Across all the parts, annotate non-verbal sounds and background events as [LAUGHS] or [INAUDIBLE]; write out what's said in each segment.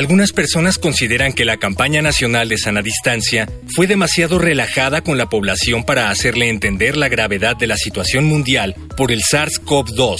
Algunas personas consideran que la campaña nacional de sana distancia fue demasiado relajada con la población para hacerle entender la gravedad de la situación mundial por el SARS-CoV-2,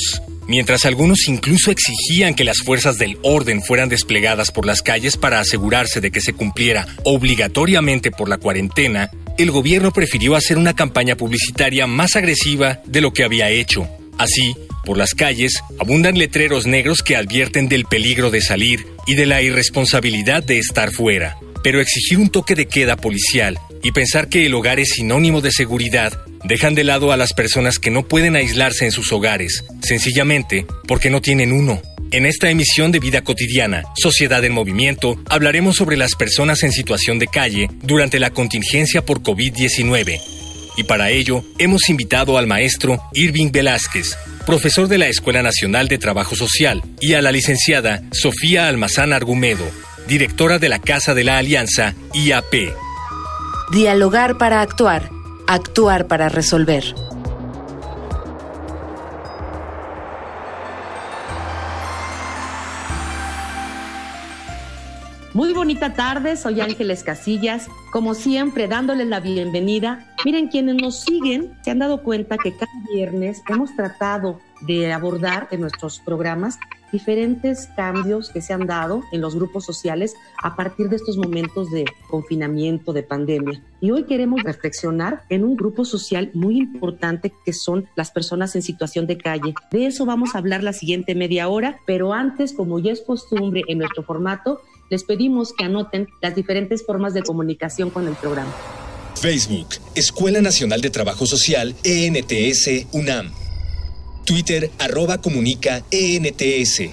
mientras algunos incluso exigían que las fuerzas del orden fueran desplegadas por las calles para asegurarse de que se cumpliera obligatoriamente por la cuarentena, el gobierno prefirió hacer una campaña publicitaria más agresiva de lo que había hecho. Así, por las calles abundan letreros negros que advierten del peligro de salir y de la irresponsabilidad de estar fuera. Pero exigir un toque de queda policial y pensar que el hogar es sinónimo de seguridad dejan de lado a las personas que no pueden aislarse en sus hogares, sencillamente porque no tienen uno. En esta emisión de Vida Cotidiana, Sociedad en Movimiento, hablaremos sobre las personas en situación de calle durante la contingencia por COVID-19. Y para ello, hemos invitado al maestro Irving Velázquez, profesor de la Escuela Nacional de Trabajo Social, y a la licenciada Sofía Almazán Argumedo, directora de la Casa de la Alianza, IAP. Dialogar para actuar, actuar para resolver. Muy bonita tarde, soy Ángeles Casillas, como siempre dándoles la bienvenida. Miren, quienes nos siguen se han dado cuenta que cada viernes hemos tratado de abordar en nuestros programas diferentes cambios que se han dado en los grupos sociales a partir de estos momentos de confinamiento, de pandemia. Y hoy queremos reflexionar en un grupo social muy importante que son las personas en situación de calle. De eso vamos a hablar la siguiente media hora, pero antes, como ya es costumbre en nuestro formato, les pedimos que anoten las diferentes formas de comunicación con el programa. Facebook, Escuela Nacional de Trabajo Social, ENTS, UNAM. Twitter, arroba comunica, ENTS.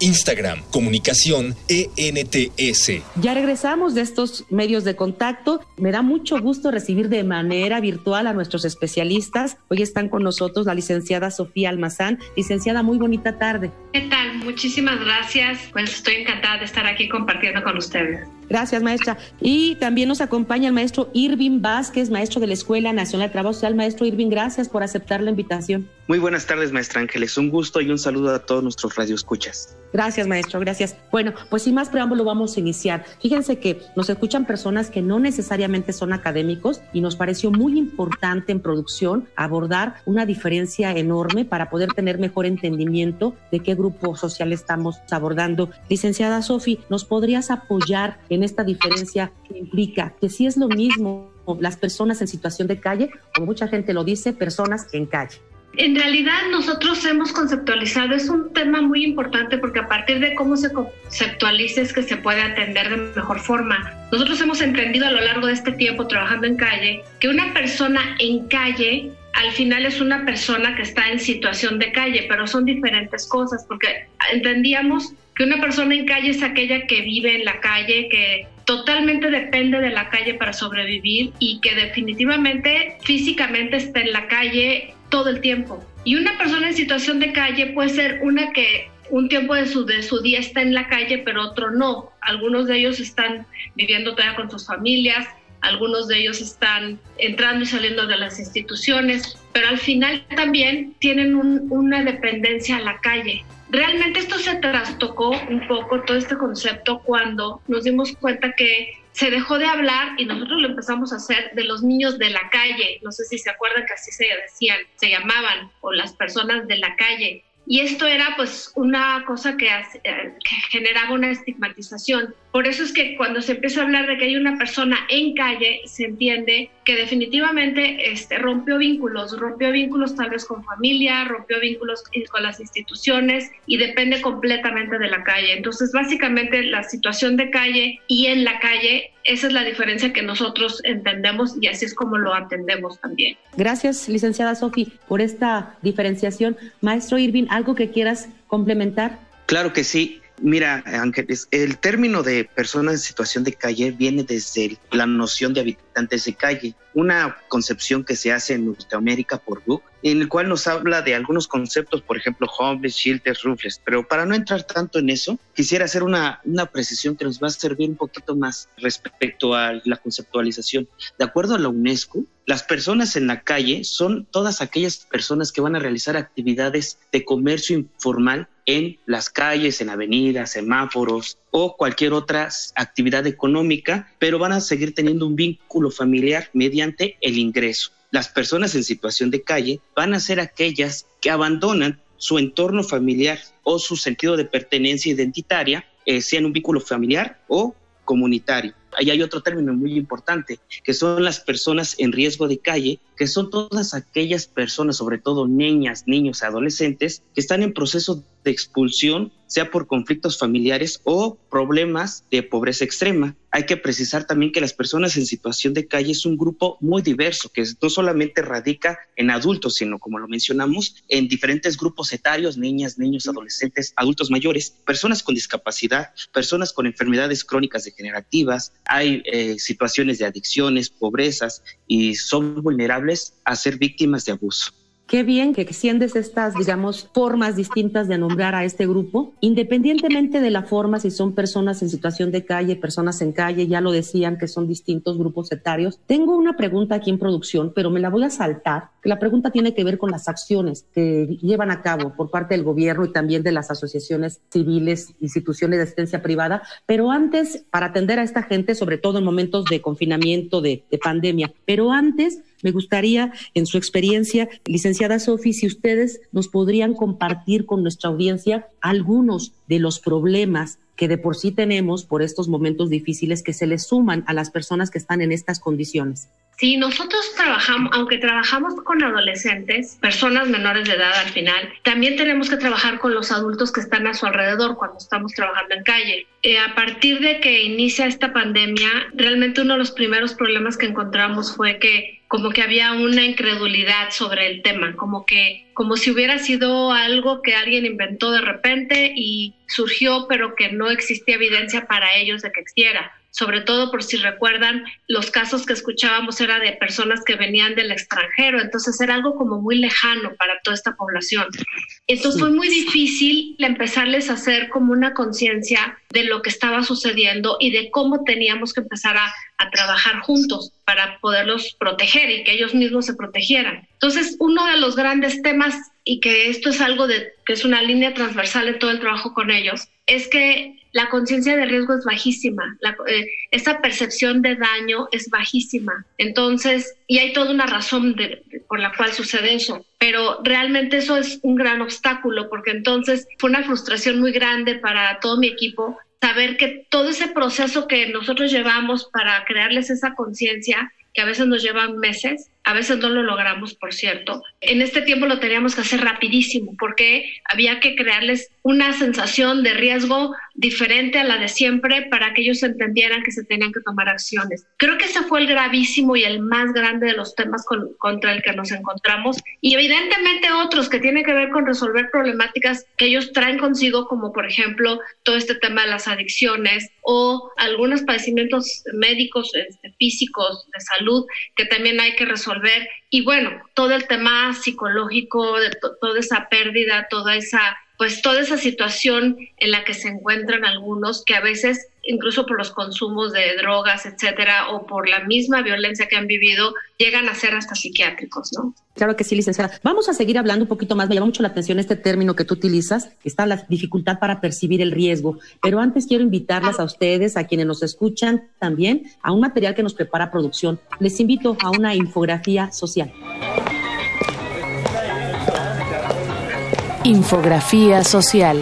Instagram, comunicación ENTS. Ya regresamos de estos medios de contacto. Me da mucho gusto recibir de manera virtual a nuestros especialistas. Hoy están con nosotros la licenciada Sofía Almazán. Licenciada, muy bonita tarde. ¿Qué tal? Muchísimas gracias. Pues estoy encantada de estar aquí compartiendo con ustedes. Gracias, maestra. Y también nos acompaña el maestro Irving Vázquez, maestro de la Escuela Nacional de Trabajo Social. Maestro Irving, gracias por aceptar la invitación. Muy buenas tardes, maestra Ángeles. Un gusto y un saludo a todos nuestros radioescuchas. Gracias, maestro, gracias. Bueno, pues sin más preámbulo vamos a iniciar. Fíjense que nos escuchan personas que no necesariamente son académicos y nos pareció muy importante en producción abordar una diferencia enorme para poder tener mejor entendimiento de qué grupo social estamos abordando. Licenciada Sofi, ¿nos podrías apoyar en esta diferencia que implica que si es lo mismo las personas en situación de calle, como mucha gente lo dice, personas en calle? En realidad nosotros hemos conceptualizado, es un tema muy importante porque a partir de cómo se conceptualiza es que se puede atender de mejor forma. Nosotros hemos entendido a lo largo de este tiempo trabajando en calle que una persona en calle al final es una persona que está en situación de calle, pero son diferentes cosas porque entendíamos que una persona en calle es aquella que vive en la calle, que totalmente depende de la calle para sobrevivir y que definitivamente físicamente está en la calle todo el tiempo. Y una persona en situación de calle puede ser una que un tiempo de su, de su día está en la calle, pero otro no. Algunos de ellos están viviendo todavía con sus familias, algunos de ellos están entrando y saliendo de las instituciones, pero al final también tienen una dependencia a la calle. Realmente esto se trastocó un poco todo este concepto cuando nos dimos cuenta que se dejó de hablar y nosotros lo empezamos a hacer de los niños de la calle. No sé si se acuerdan que así se decían, se llamaban, o las personas de la calle. Y esto era pues una cosa que, eh, que generaba una estigmatización. Por eso es que cuando se empieza a hablar de que hay una persona en calle, se entiende que definitivamente este, rompió vínculos, rompió vínculos tal vez con familia, rompió vínculos con las instituciones y depende completamente de la calle. Entonces, básicamente la situación de calle y en la calle, esa es la diferencia que nosotros entendemos y así es como lo atendemos también. Gracias, licenciada Sofi, por esta diferenciación. Maestro Irving, ¿algo que quieras complementar? Claro que sí. Mira, Ángeles, el término de personas en situación de calle viene desde la noción de habitantes de calle, una concepción que se hace en Norteamérica por Book, en el cual nos habla de algunos conceptos, por ejemplo, homeless, shelters, roofless. Pero para no entrar tanto en eso, quisiera hacer una, una precisión que nos va a servir un poquito más respecto a la conceptualización. De acuerdo a la UNESCO, las personas en la calle son todas aquellas personas que van a realizar actividades de comercio informal en las calles, en avenidas, semáforos o cualquier otra actividad económica, pero van a seguir teniendo un vínculo familiar mediante el ingreso. Las personas en situación de calle van a ser aquellas que abandonan su entorno familiar o su sentido de pertenencia identitaria, eh, sea en un vínculo familiar o comunitario. Ahí hay otro término muy importante, que son las personas en riesgo de calle, que son todas aquellas personas, sobre todo niñas, niños, adolescentes, que están en proceso de expulsión, sea por conflictos familiares o problemas de pobreza extrema. Hay que precisar también que las personas en situación de calle es un grupo muy diverso, que no solamente radica en adultos, sino, como lo mencionamos, en diferentes grupos etarios, niñas, niños, adolescentes, adultos mayores, personas con discapacidad, personas con enfermedades crónicas degenerativas, hay eh, situaciones de adicciones, pobrezas y son vulnerables a ser víctimas de abuso. Qué bien que extiendes estas, digamos, formas distintas de nombrar a este grupo, independientemente de la forma, si son personas en situación de calle, personas en calle, ya lo decían que son distintos grupos etarios. Tengo una pregunta aquí en producción, pero me la voy a saltar. La pregunta tiene que ver con las acciones que llevan a cabo por parte del gobierno y también de las asociaciones civiles, instituciones de asistencia privada. Pero antes, para atender a esta gente, sobre todo en momentos de confinamiento, de, de pandemia, pero antes me gustaría, en su experiencia, licenciada Sofi, si ustedes nos podrían compartir con nuestra audiencia algunos de los problemas que de por sí tenemos por estos momentos difíciles que se les suman a las personas que están en estas condiciones. Sí, nosotros trabajamos, aunque trabajamos con adolescentes, personas menores de edad al final, también tenemos que trabajar con los adultos que están a su alrededor cuando estamos trabajando en calle. Eh, a partir de que inicia esta pandemia, realmente uno de los primeros problemas que encontramos fue que como que había una incredulidad sobre el tema, como que como si hubiera sido algo que alguien inventó de repente y surgió, pero que no existía evidencia para ellos de que existiera sobre todo por si recuerdan, los casos que escuchábamos era de personas que venían del extranjero, entonces era algo como muy lejano para toda esta población. Entonces fue muy difícil empezarles a hacer como una conciencia de lo que estaba sucediendo y de cómo teníamos que empezar a, a trabajar juntos para poderlos proteger y que ellos mismos se protegieran. Entonces, uno de los grandes temas, y que esto es algo de, que es una línea transversal en todo el trabajo con ellos, es que la conciencia de riesgo es bajísima, la, eh, esa percepción de daño es bajísima. Entonces, y hay toda una razón por la cual sucede eso, pero realmente eso es un gran obstáculo porque entonces fue una frustración muy grande para todo mi equipo saber que todo ese proceso que nosotros llevamos para crearles esa conciencia, que a veces nos llevan meses, a veces no lo logramos, por cierto. En este tiempo lo teníamos que hacer rapidísimo porque había que crearles una sensación de riesgo diferente a la de siempre para que ellos entendieran que se tenían que tomar acciones. Creo que ese fue el gravísimo y el más grande de los temas contra el que nos encontramos y evidentemente otros que tienen que ver con resolver problemáticas que ellos traen consigo, como por ejemplo todo este tema de las adicciones o algunos padecimientos médicos, este, físicos, de salud, que también hay que resolver y bueno, todo el tema psicológico, de toda esa pérdida, toda esa, pues toda esa situación en la que se encuentran algunos que a veces incluso por los consumos de drogas, etcétera, o por la misma violencia que han vivido, llegan a ser hasta psiquiátricos, ¿no? Claro que sí, licenciada. Vamos a seguir hablando un poquito más. Me llama mucho la atención este término que tú utilizas, que está la dificultad para percibir el riesgo. Pero antes quiero invitarlas a ustedes, a quienes nos escuchan también, a un material que nos prepara producción. Les invito a una infografía social. Infografía social.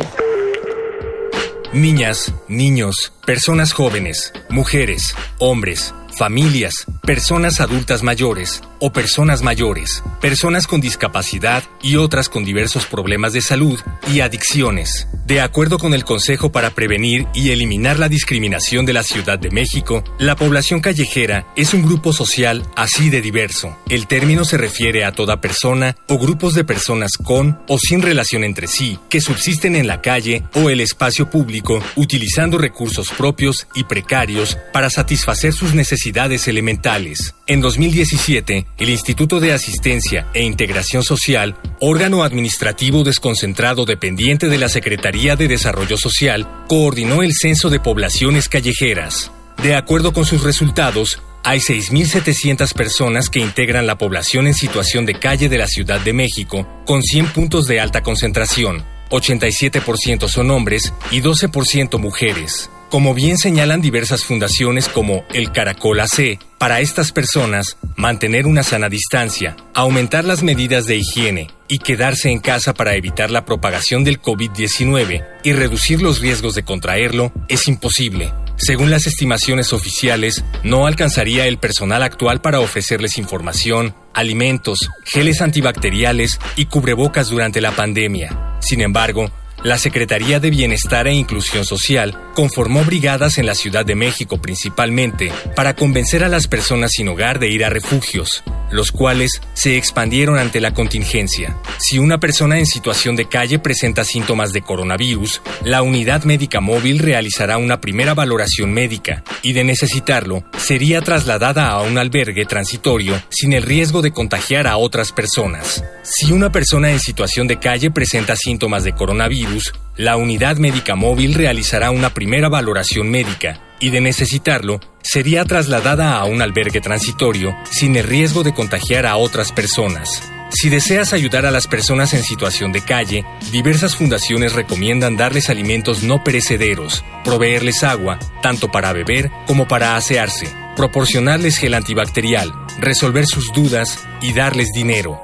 Niñas, niños, personas jóvenes, mujeres, hombres, familias, personas adultas mayores o personas mayores, personas con discapacidad y otras con diversos problemas de salud y adicciones. De acuerdo con el Consejo para Prevenir y Eliminar la Discriminación de la Ciudad de México, la población callejera es un grupo social así de diverso. El término se refiere a toda persona o grupos de personas con o sin relación entre sí que subsisten en la calle o el espacio público utilizando recursos propios y precarios para satisfacer sus necesidades elementales. En 2017, el Instituto de Asistencia e Integración Social, órgano administrativo desconcentrado dependiente de la Secretaría de Desarrollo Social, coordinó el censo de poblaciones callejeras. De acuerdo con sus resultados, hay 6.700 personas que integran la población en situación de calle de la Ciudad de México, con 100 puntos de alta concentración. 87% son hombres y 12% mujeres. Como bien señalan diversas fundaciones como el Caracol AC, para estas personas, mantener una sana distancia, aumentar las medidas de higiene y quedarse en casa para evitar la propagación del COVID-19 y reducir los riesgos de contraerlo es imposible. Según las estimaciones oficiales, no alcanzaría el personal actual para ofrecerles información, alimentos, geles antibacteriales y cubrebocas durante la pandemia. Sin embargo, la Secretaría de Bienestar e Inclusión Social conformó brigadas en la Ciudad de México principalmente para convencer a las personas sin hogar de ir a refugios, los cuales se expandieron ante la contingencia. Si una persona en situación de calle presenta síntomas de coronavirus, la unidad médica móvil realizará una primera valoración médica y de necesitarlo, sería trasladada a un albergue transitorio sin el riesgo de contagiar a otras personas. Si una persona en situación de calle presenta síntomas de coronavirus, la unidad médica móvil realizará una primera valoración médica y de necesitarlo, sería trasladada a un albergue transitorio sin el riesgo de contagiar a otras personas. Si deseas ayudar a las personas en situación de calle, diversas fundaciones recomiendan darles alimentos no perecederos, proveerles agua, tanto para beber como para asearse, proporcionarles gel antibacterial, resolver sus dudas y darles dinero.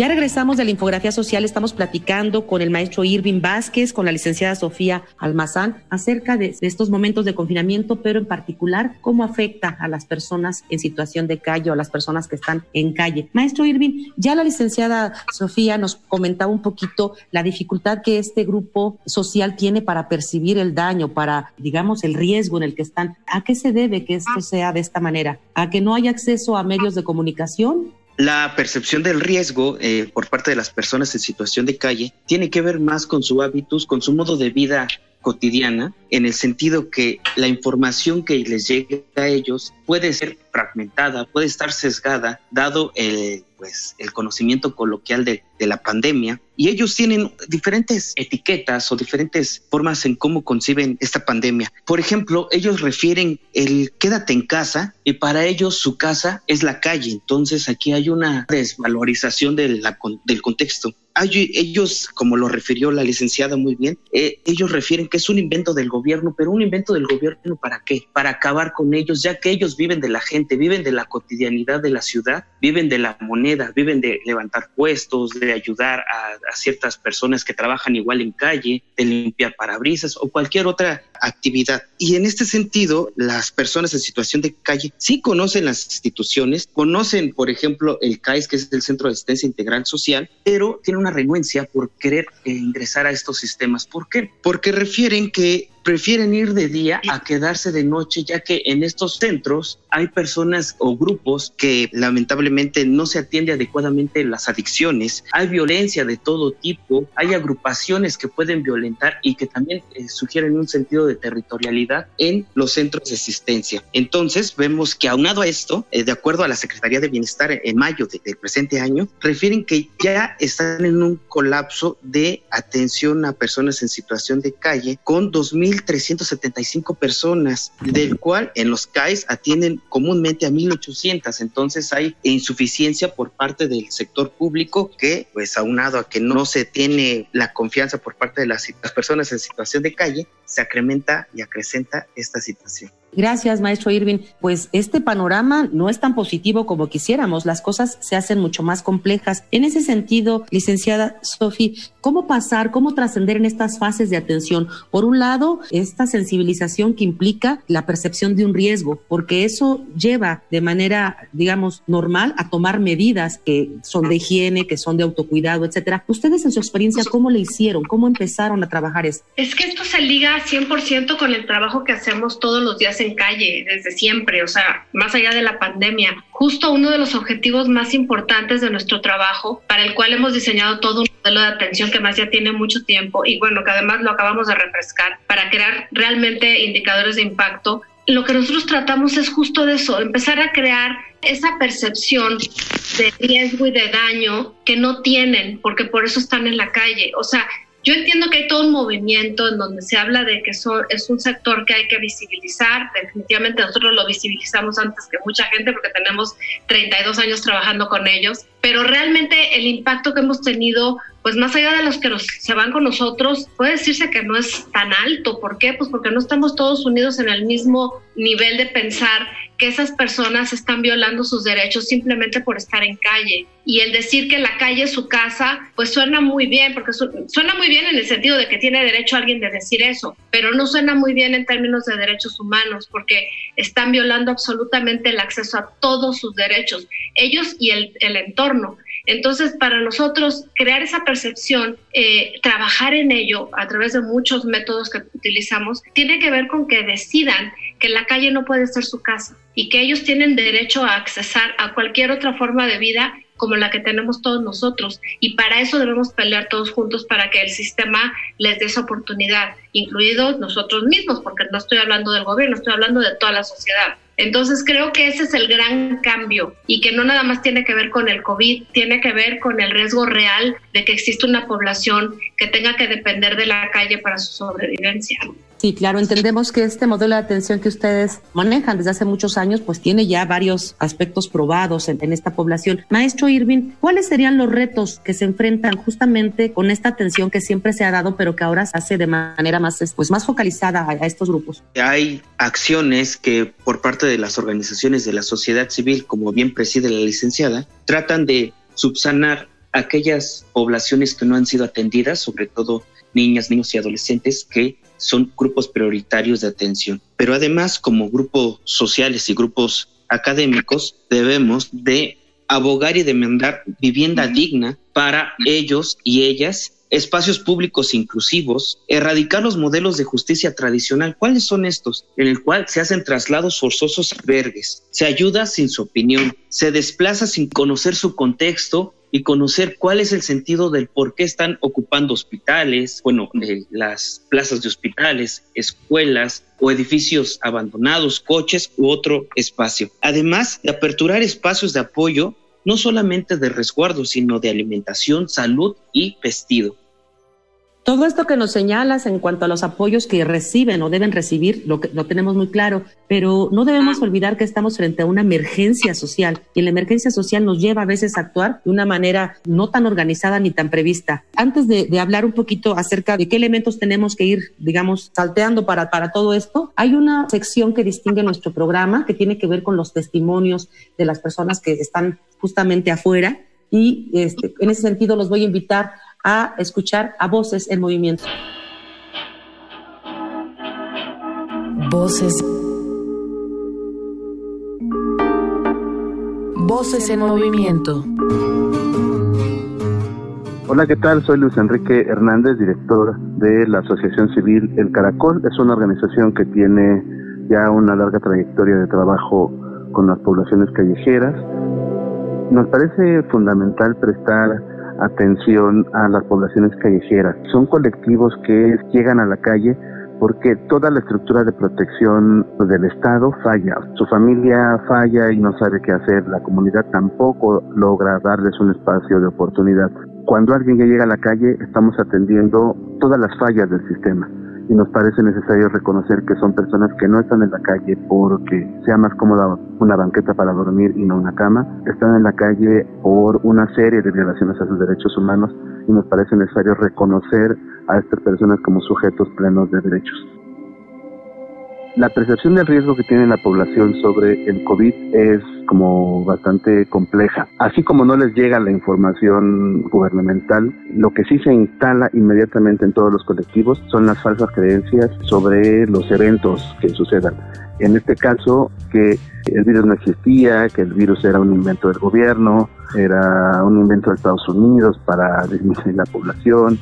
Ya regresamos de la infografía social, estamos platicando con el maestro Irving Vázquez, con la licenciada Sofía Almazán, acerca de, estos momentos de confinamiento, pero en particular cómo afecta a las personas en situación de calle o a las personas que están en calle. Maestro Irving, ya la licenciada Sofía nos comentaba un poquito la dificultad que este grupo social tiene para percibir el daño, para, digamos, el riesgo en el que están. ¿A qué se debe que esto sea de esta manera? ¿A que no hay acceso a medios de comunicación? La percepción del riesgo eh, por parte de las personas en situación de calle tiene que ver más con su hábitos, con su modo de vida cotidiana, en el sentido que la información que les llegue a ellos puede ser fragmentada, puede estar sesgada, dado el, pues, el conocimiento coloquial de, de la pandemia. Y ellos tienen diferentes etiquetas o diferentes formas en cómo conciben esta pandemia. Por ejemplo, ellos refieren el quédate en casa y para ellos su casa es la calle. Entonces aquí hay una desvalorización de la, del contexto ellos, como lo refirió la licenciada muy bien, eh, ellos refieren que es un invento del gobierno, pero un invento del gobierno para qué? Para acabar con ellos, ya que ellos viven de la gente, viven de la cotidianidad de la ciudad, viven de la moneda, viven de levantar puestos, de ayudar a, ciertas personas que trabajan igual en calle, de limpiar parabrisas o cualquier otra actividad. Y en este sentido, las personas en situación de calle sí conocen las instituciones, conocen, por ejemplo, el CAIS, que es el Centro de Asistencia Integral Social, pero tienen una renuencia por querer ingresar a estos sistemas. ¿Por qué? Porque refieren que prefieren ir de día a quedarse de noche, ya que en estos centros hay personas o grupos que lamentablemente no se atiende adecuadamente las adicciones, hay violencia de todo tipo, hay agrupaciones que pueden violentar y que también eh, sugieren un sentido de territorialidad en los centros de asistencia. Entonces vemos que aunado a esto, eh, de acuerdo a la Secretaría de Bienestar en mayo del presente año, refieren que ya están en un colapso de atención a personas en situación de calle con 2.000 1.375 personas, del cual en los CAIS atienden comúnmente a 1.800. Entonces hay insuficiencia por parte del sector público que, pues aunado a que no se tiene la confianza por parte de las, las personas en situación de calle, se acrementa y acrecenta esta situación. Gracias, maestro Irving. Pues este panorama no es tan positivo como quisiéramos. Las cosas se hacen mucho más complejas. En ese sentido, licenciada Sofi, ¿cómo pasar, cómo trascender en estas fases de atención? Por un lado, esta sensibilización que implica la percepción de un riesgo, porque eso lleva de manera, digamos, normal a tomar medidas que son de higiene, que son de autocuidado, etcétera. Ustedes en su experiencia, ¿cómo le hicieron? ¿Cómo empezaron a trabajar esto? Es que esto se liga 100% con el trabajo que hacemos todos los días en calle, desde siempre, o sea, más allá de la pandemia. Justo uno de los objetivos más importantes de nuestro trabajo, para el cual hemos diseñado todo un modelo de atención que más ya tiene mucho tiempo y bueno, que además lo acabamos de refrescar para crear realmente indicadores de impacto, lo que nosotros tratamos es justo de eso, empezar a crear esa percepción de riesgo y de daño que no tienen, porque por eso están en la calle. O sea, yo entiendo que hay todo un movimiento en donde se habla de que es un sector que hay que visibilizar. Definitivamente nosotros lo visibilizamos antes que mucha gente porque tenemos 32 años trabajando con ellos. Pero realmente el impacto que hemos tenido, pues más allá de los que se van con nosotros, puede decirse que no es tan alto. ¿Por qué? Pues porque no estamos todos unidos en el mismo nivel de pensar que esas personas están violando sus derechos simplemente por estar en calle. Y el decir que la calle es su casa, pues suena muy bien, porque suena muy bien en el sentido de que tiene derecho alguien de decir eso, pero no suena muy bien en términos de derechos humanos, porque están violando absolutamente el acceso a todos sus derechos, ellos y el, el entorno. Entonces, para nosotros, crear esa percepción, eh, trabajar en ello a través de muchos métodos que utilizamos, tiene que ver con que decidan que la calle no puede ser su casa y que ellos tienen derecho a accesar a cualquier otra forma de vida como la que tenemos todos nosotros. Y para eso debemos pelear todos juntos para que el sistema les dé esa oportunidad, incluidos nosotros mismos, porque no estoy hablando del gobierno, estoy hablando de toda la sociedad. Entonces creo que ese es el gran cambio y que no nada más tiene que ver con el COVID, tiene que ver con el riesgo real de que existe una población que tenga que depender de la calle para su sobrevivencia. Sí, claro, entendemos que este modelo de atención que ustedes manejan desde hace muchos años, pues tiene ya varios aspectos probados en, esta población. Maestro Irving, ¿cuáles serían los retos que se enfrentan justamente con esta atención que siempre se ha dado, pero que ahora se hace de manera más, pues, más focalizada a, a estos grupos? Hay acciones que por parte de las organizaciones de la sociedad civil, como bien preside la licenciada, tratan de subsanar aquellas poblaciones que no han sido atendidas, sobre todo niñas, niños y adolescentes que son grupos prioritarios de atención. Pero además, como grupos sociales y grupos académicos, debemos de abogar y demandar vivienda digna para ellos y ellas espacios públicos inclusivos, erradicar los modelos de justicia tradicional. ¿Cuáles son estos? En el cual se hacen traslados forzosos a albergues, se ayuda sin su opinión, se desplaza sin conocer su contexto y conocer cuál es el sentido del por qué están ocupando hospitales, bueno, las plazas de hospitales, escuelas o edificios abandonados, coches u otro espacio. Además de aperturar espacios de apoyo no solamente de resguardo, sino de alimentación, salud y vestido. Todo esto que nos señalas en cuanto a los apoyos que reciben o deben recibir, lo, que, lo tenemos muy claro, pero no debemos olvidar que estamos frente a una emergencia social y la emergencia social nos lleva a veces a actuar de una manera no tan organizada ni tan prevista. Antes de, hablar un poquito acerca de qué elementos tenemos que ir, digamos, salteando para, para todo esto, hay una sección que distingue nuestro programa que tiene que ver con los testimonios de las personas que están justamente afuera y este, en ese sentido los voy a invitar a escuchar a Voces en Movimiento. Voces. Voces en Movimiento. Hola, ¿qué tal? Soy Luis Enrique Hernández, director de la Asociación Civil El Caracol. Es una organización que tiene ya una larga trayectoria de trabajo con las poblaciones callejeras. Nos parece fundamental prestar atención a las poblaciones callejeras. Son colectivos que llegan a la calle porque toda la estructura de protección del Estado falla. Su familia falla y no sabe qué hacer. La comunidad tampoco logra darles un espacio de oportunidad. Cuando alguien llega a la calle, estamos atendiendo todas las fallas del sistema y nos parece necesario reconocer que son personas que no están en la calle porque sea más cómoda una banqueta para dormir y no una cama, están en la calle por una serie de violaciones a sus derechos humanos y nos parece necesario reconocer a estas personas como sujetos plenos de derechos. La percepción del riesgo que tiene la población sobre el COVID es como bastante compleja. Así como no les llega la información gubernamental, lo que sí se instala inmediatamente en todos los colectivos son las falsas creencias sobre los eventos que sucedan. En este caso, que el virus no existía, que el virus era un invento del gobierno, era un invento de Estados Unidos para disminuir la población.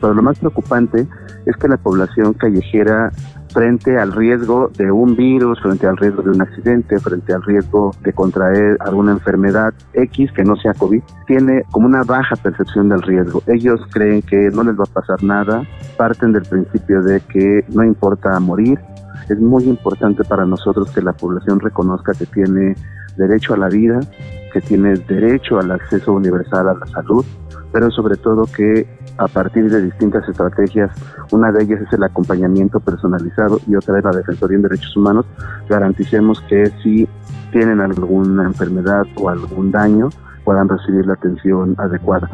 Pero lo más preocupante es que la población callejera frente al riesgo de un virus, frente al riesgo de un accidente, frente al riesgo de contraer alguna enfermedad X que no sea COVID, tiene como una baja percepción del riesgo. Ellos creen que no les va a pasar nada, parten del principio de que no importa morir. Es muy importante para nosotros que la población reconozca que tiene derecho a la vida, que tiene derecho al acceso universal a la salud, pero sobre todo que a partir de distintas estrategias, una de ellas es el acompañamiento personalizado y otra es la Defensoría en Derechos Humanos, garanticemos que si tienen alguna enfermedad o algún daño, puedan recibir la atención adecuada.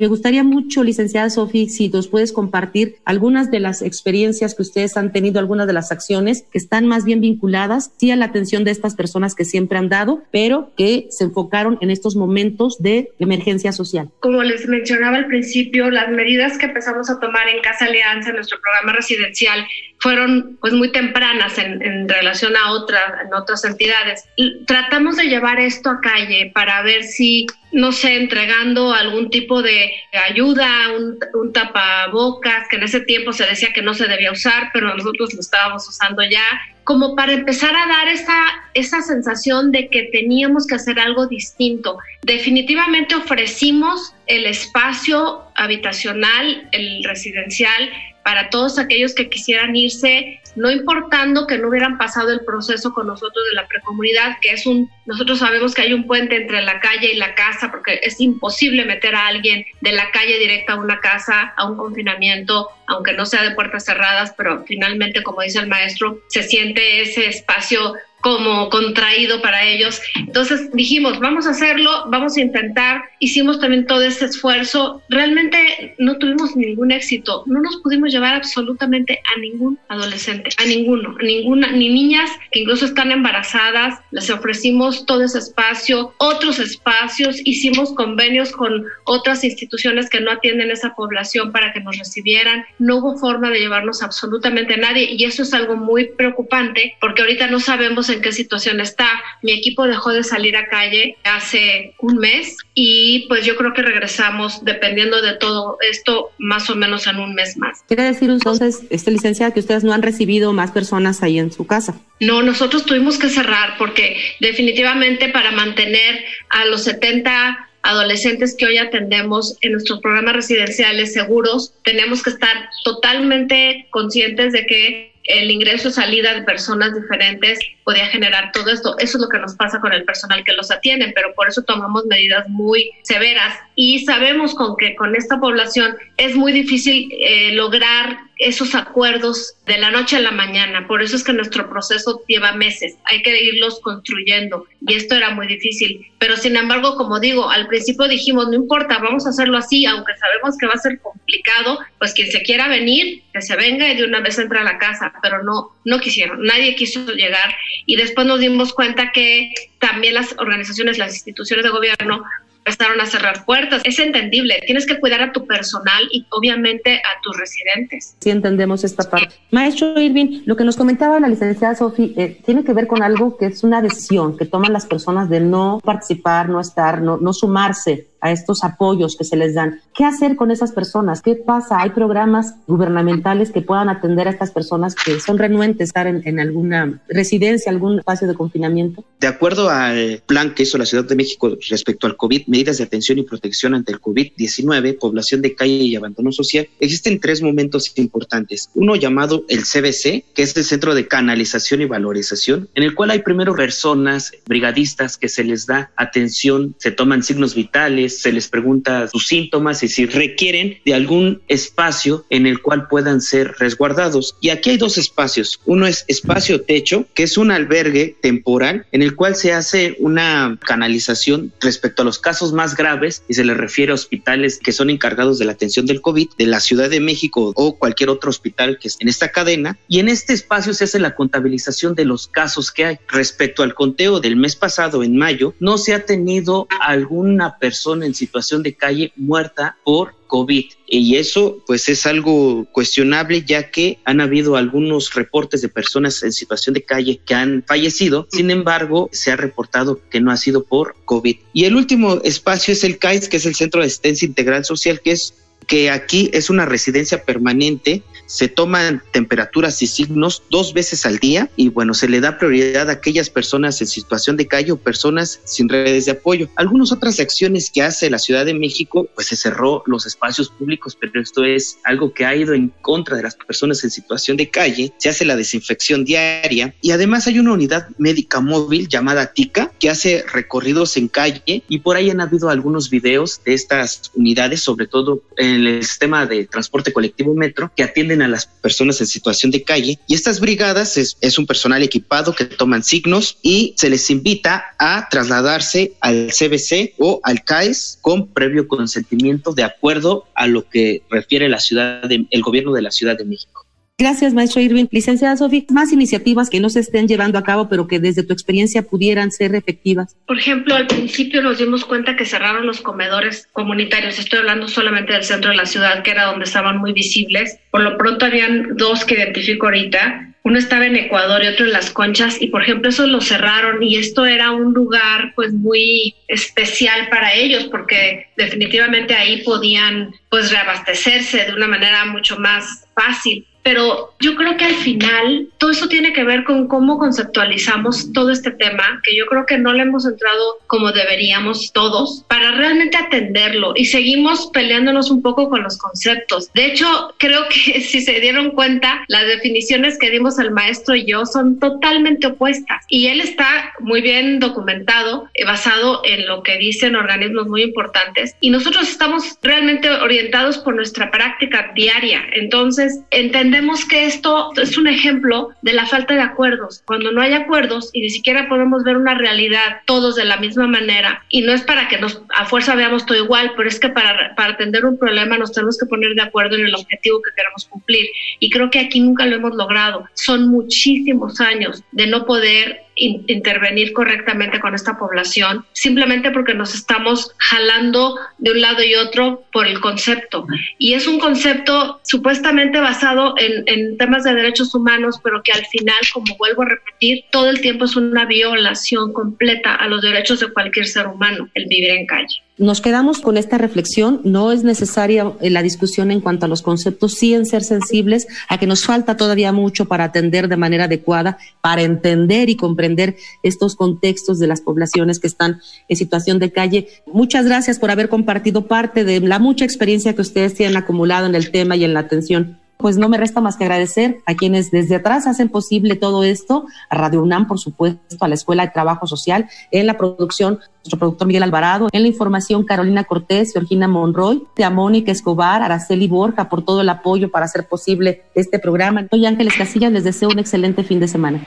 Me gustaría mucho, licenciada Sofi, si nos puedes compartir algunas de las experiencias que ustedes han tenido, algunas de las acciones que están más bien vinculadas, sí a la atención de estas personas que siempre han dado, pero que se enfocaron en estos momentos de emergencia social. Como les mencionaba al principio, las medidas que empezamos a tomar en Casa Alianza, en nuestro programa residencial, fueron pues muy tempranas en, relación a otras, en otras entidades. Tratamos de llevar esto a calle para ver si no sé, entregando algún tipo de ayuda, un, un, tapabocas, que en ese tiempo se decía que no se debía usar, pero nosotros lo estábamos usando ya, como para empezar a dar esa, esa sensación de que teníamos que hacer algo distinto. Definitivamente ofrecimos el espacio habitacional, el residencial, para todos aquellos que quisieran irse, no importando que no hubieran pasado el proceso con nosotros de la precomunidad, que es un, nosotros sabemos que hay un puente entre la calle y la casa, porque es imposible meter a alguien de la calle directa a una casa, a un confinamiento, aunque no sea de puertas cerradas, pero finalmente, como dice el maestro, se siente ese espacio como contraído para ellos. Entonces dijimos, vamos a hacerlo, vamos a intentar, hicimos también todo ese esfuerzo, realmente no tuvimos ningún éxito, no nos pudimos llevar absolutamente a ningún adolescente, a ninguno, a ninguna, ni niñas que incluso están embarazadas, les ofrecimos todo ese espacio, otros espacios, hicimos convenios con otras instituciones que no atienden esa población para que nos recibieran, no hubo forma de llevarnos absolutamente a nadie y eso es algo muy preocupante porque ahorita no sabemos en qué situación está. Mi equipo dejó de salir a calle hace un mes y pues yo creo que regresamos dependiendo de todo esto más o menos en un mes más. Quiere decir entonces, este licenciada, que ustedes no han recibido más personas ahí en su casa. No, nosotros tuvimos que cerrar porque definitivamente para mantener a los 70 adolescentes que hoy atendemos en nuestros programas residenciales seguros, tenemos que estar totalmente conscientes de que el ingreso salida de personas diferentes podía generar todo esto. Eso es lo que nos pasa con el personal que los atiende, pero por eso tomamos medidas muy severas y sabemos con que con esta población es muy difícil eh, lograr esos acuerdos de la noche a la mañana. Por eso es que nuestro proceso lleva meses. Hay que irlos construyendo y esto era muy difícil. Pero sin embargo, como digo, al principio dijimos, no importa, vamos a hacerlo así, aunque sabemos que va a ser complicado, pues quien se quiera venir, que se venga y de una vez entra a la casa, pero no, no quisieron, nadie quiso llegar y después nos dimos cuenta que también las organizaciones, las instituciones de gobierno empezaron a cerrar puertas. Es entendible, tienes que cuidar a tu personal y obviamente a tus residentes. Sí, entendemos esta parte. Maestro Irving, lo que nos comentaba la licenciada Sofi eh, tiene que ver con algo que es una decisión que toman las personas de no participar, no estar, no, no sumarse a estos apoyos que se les dan. ¿Qué hacer con esas personas? ¿Qué pasa? ¿Hay programas gubernamentales que puedan atender a estas personas que son renuentes a estar en, en, alguna residencia, algún espacio de confinamiento? De acuerdo al plan que hizo la Ciudad de México respecto al COVID, medidas de atención y protección ante el COVID-19, población de calle y abandono social, existen tres momentos importantes. Uno llamado el CBC, que es el Centro de Canalización y Valorización, en el cual hay primero personas brigadistas que se les da atención, se toman signos vitales, les, se les pregunta sus síntomas y si requieren de algún espacio en el cual puedan ser resguardados. Y aquí hay dos espacios. Uno es espacio techo, que es un albergue temporal en el cual se hace una canalización respecto a los casos más graves y se le refiere a hospitales que son encargados de la atención del COVID de la Ciudad de México o cualquier otro hospital que esté en esta cadena. Y en este espacio se hace la contabilización de los casos que hay. Respecto al conteo del mes pasado, en mayo, no se ha tenido alguna persona en situación de calle muerta por COVID. Y eso pues es algo cuestionable ya que han habido algunos reportes de personas en situación de calle que han fallecido. Sin embargo, se ha reportado que no ha sido por COVID. Y el último espacio es el CAIS, que es el Centro de Asistencia Integral Social, que es que aquí es una residencia permanente, se toman temperaturas y signos dos veces al día y bueno, se le da prioridad a aquellas personas en situación de calle o personas sin redes de apoyo. Algunas otras acciones que hace la Ciudad de México, pues se cerró los espacios públicos, pero esto es algo que ha ido en contra de las personas en situación de calle, se hace la desinfección diaria y además hay una unidad médica móvil llamada TICA que hace recorridos en calle y por ahí han habido algunos videos de estas unidades, sobre todo en el sistema de transporte colectivo metro que atienden a las personas en situación de calle y estas brigadas es, es un personal equipado que toman signos y se les invita a trasladarse al CBC o al CAES con previo consentimiento de acuerdo a lo que refiere la ciudad de, el gobierno de la Ciudad de México. Gracias, maestro Irving. Licenciada Sofía, más iniciativas que no se estén llevando a cabo, pero que desde tu experiencia pudieran ser efectivas. Por ejemplo, al principio nos dimos cuenta que cerraron los comedores comunitarios. Estoy hablando solamente del centro de la ciudad, que era donde estaban muy visibles. Por lo pronto habían dos que identifico ahorita. Uno estaba en Ecuador y otro en Las Conchas y por ejemplo eso lo cerraron y esto era un lugar pues muy especial para ellos porque definitivamente ahí podían pues reabastecerse de una manera mucho más fácil pero yo creo que al final todo eso tiene que ver con cómo conceptualizamos todo este tema, que yo creo que no le hemos entrado como deberíamos todos para realmente atenderlo y seguimos peleándonos un poco con los conceptos. De hecho, creo que [LAUGHS] si se dieron cuenta, las definiciones que dimos el maestro y yo son totalmente opuestas y él está muy bien documentado, eh, basado en lo que dicen organismos muy importantes y nosotros estamos realmente orientados por nuestra práctica diaria. Entonces, entendemos entendemos que esto es un ejemplo de la falta de acuerdos. Cuando no hay acuerdos y ni siquiera podemos ver una realidad todos de la misma manera, y no es para que nos a fuerza veamos todo igual, pero es que para, para atender un problema nos tenemos que poner de acuerdo en el objetivo que queremos cumplir. Y creo que aquí nunca lo hemos logrado. Son muchísimos años de no poder intervenir correctamente con esta población, simplemente porque nos estamos jalando de un lado y otro por el concepto. Y es un concepto supuestamente basado en, en temas de derechos humanos, pero que al final, como vuelvo a repetir, todo el tiempo es una violación completa a los derechos de cualquier ser humano, el vivir en calle. Nos quedamos con esta reflexión. No es necesaria eh, la discusión en cuanto a los conceptos, sí en ser sensibles a que nos falta todavía mucho para atender de manera adecuada, para entender y comprender estos contextos de las poblaciones que están en situación de calle. Muchas gracias por haber compartido parte de la mucha experiencia que ustedes tienen acumulado en el tema y en la atención pues no me resta más que agradecer a quienes desde atrás hacen posible todo esto, a Radio UNAM, por supuesto, a la Escuela de Trabajo Social, en la producción, nuestro productor Miguel Alvarado, en la información Carolina Cortés, Georgina Monroy, a Mónica Escobar, Araceli Borja, por todo el apoyo para hacer posible este programa. Soy Ángeles Casillas, les deseo un excelente fin de semana.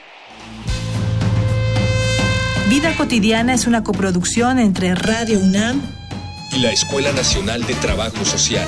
Vida cotidiana es una coproducción entre Radio UNAM y la Escuela Nacional de Trabajo Social.